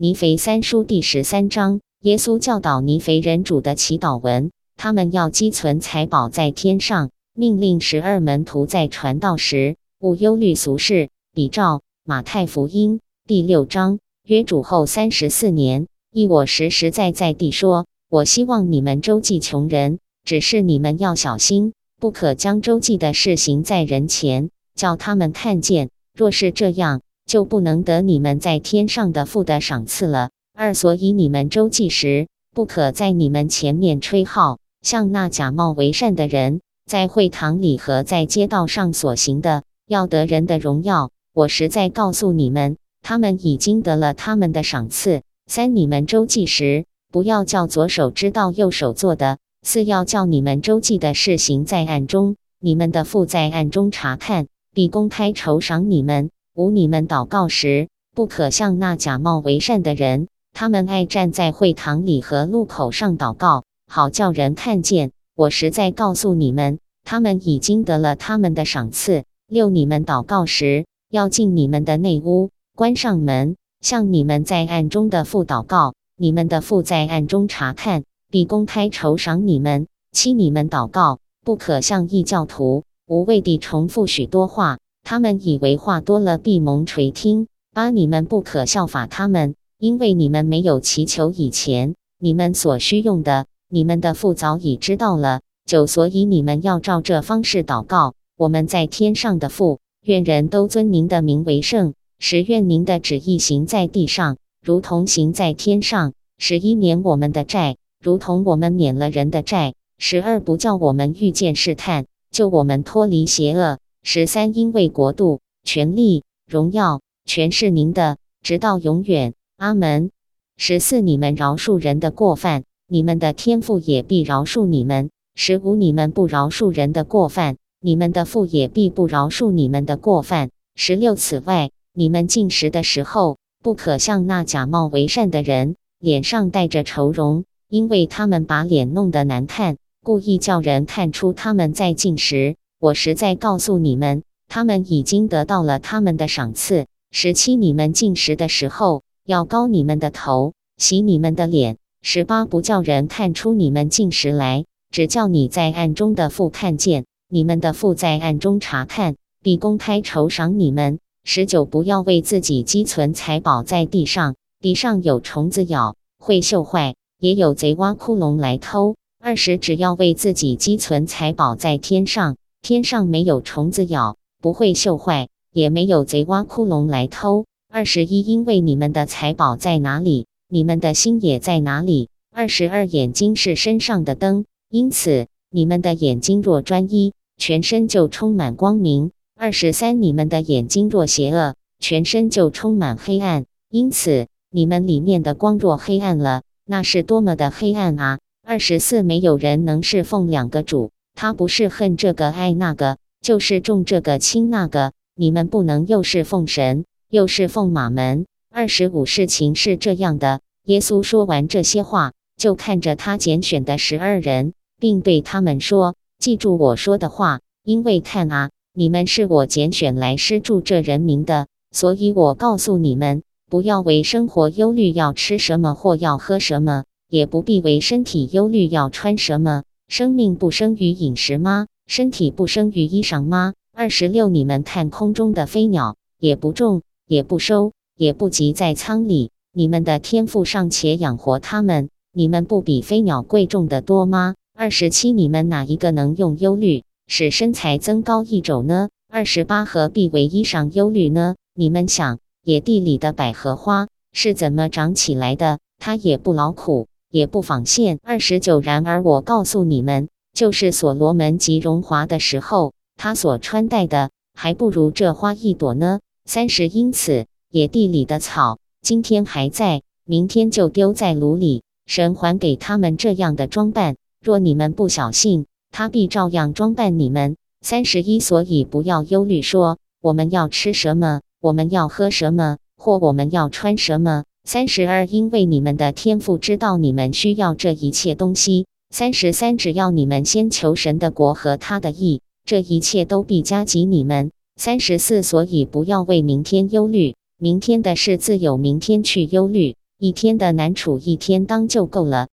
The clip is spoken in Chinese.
尼腓三书第十三章，耶稣教导尼腓人主的祈祷文。他们要积存财宝在天上，命令十二门徒在传道时勿忧虑俗事。比照马太福音第六章，约主后三十四年，依我实实在在地说，我希望你们周济穷人，只是你们要小心，不可将周济的事行在人前，叫他们看见。若是这样，就不能得你们在天上的父的赏赐了。二，所以你们周济时，不可在你们前面吹号，像那假冒为善的人，在会堂里和在街道上所行的，要得人的荣耀。我实在告诉你们，他们已经得了他们的赏赐。三，你们周济时，不要叫左手知道右手做的。四，要叫你们周济的事行在暗中，你们的父在暗中查看，必公开酬赏你们。五，你们祷告时，不可像那假冒为善的人，他们爱站在会堂里和路口上祷告，好叫人看见。我实在告诉你们，他们已经得了他们的赏赐。六，你们祷告时，要进你们的内屋，关上门，向你们在暗中的父祷告。你们的父在暗中查看，必公开酬赏你们。七，你们祷告，不可像异教徒，无谓地重复许多话。他们以为话多了必蒙垂听，八你们不可效法他们，因为你们没有祈求以前，你们所需用的，你们的父早已知道了。九所以你们要照这方式祷告：我们在天上的父，愿人都尊您的名为圣。十愿您的旨意行在地上，如同行在天上。十一免我们的债，如同我们免了人的债。十二不叫我们遇见试探，救我们脱离邪恶。十三，因为国度、权力、荣耀，全是您的，直到永远。阿门。十四，你们饶恕人的过犯，你们的天父也必饶恕你们。十五，你们不饶恕人的过犯，你们的父也必不饶恕你们的过犯。十六，此外，你们进食的时候，不可像那假冒为善的人，脸上带着愁容，因为他们把脸弄得难看，故意叫人看出他们在进食。我实在告诉你们，他们已经得到了他们的赏赐。十七，你们进食的时候，要高你们的头，洗你们的脸。十八，不叫人看出你们进食来，只叫你在暗中的父看见。你们的父在暗中查看，必公开酬赏你们。十九，不要为自己积存财宝在地上，地上有虫子咬，会锈坏；也有贼挖窟窿来偷。二十，只要为自己积存财宝在天上。天上没有虫子咬，不会锈坏，也没有贼挖窟窿来偷。二十一，因为你们的财宝在哪里，你们的心也在哪里。二十二，眼睛是身上的灯，因此你们的眼睛若专一，全身就充满光明。二十三，你们的眼睛若邪恶，全身就充满黑暗。因此你们里面的光若黑暗了，那是多么的黑暗啊！二十四，没有人能侍奉两个主。他不是恨这个爱那个，就是重这个轻那个。你们不能又是奉神，又是奉马门。二十五事情是这样的。耶稣说完这些话，就看着他拣选的十二人，并对他们说：“记住我说的话，因为看啊，你们是我拣选来施助这人民的，所以我告诉你们，不要为生活忧虑，要吃什么或要喝什么；也不必为身体忧虑，要穿什么。”生命不生于饮食吗？身体不生于衣裳吗？二十六，你们看空中的飞鸟，也不种，也不收，也不积在仓里，你们的天赋尚且养活他们，你们不比飞鸟贵重的多吗？二十七，你们哪一个能用忧虑使身材增高一肘呢？二十八，何必为衣裳忧虑呢？你们想，野地里的百合花是怎么长起来的？它也不劳苦。也不纺线。二十九，然而我告诉你们，就是所罗门极荣华的时候，他所穿戴的还不如这花一朵呢。三十，因此野地里的草，今天还在，明天就丢在炉里。神还给他们这样的装扮，若你们不小心，他必照样装扮你们。三十一，所以不要忧虑，说我们要吃什么，我们要喝什么，或我们要穿什么。三十二，因为你们的天赋知道你们需要这一切东西。三十三，只要你们先求神的国和他的义，这一切都必加给你们。三十四，所以不要为明天忧虑，明天的事自有明天去忧虑。一天的难处一天当就够了，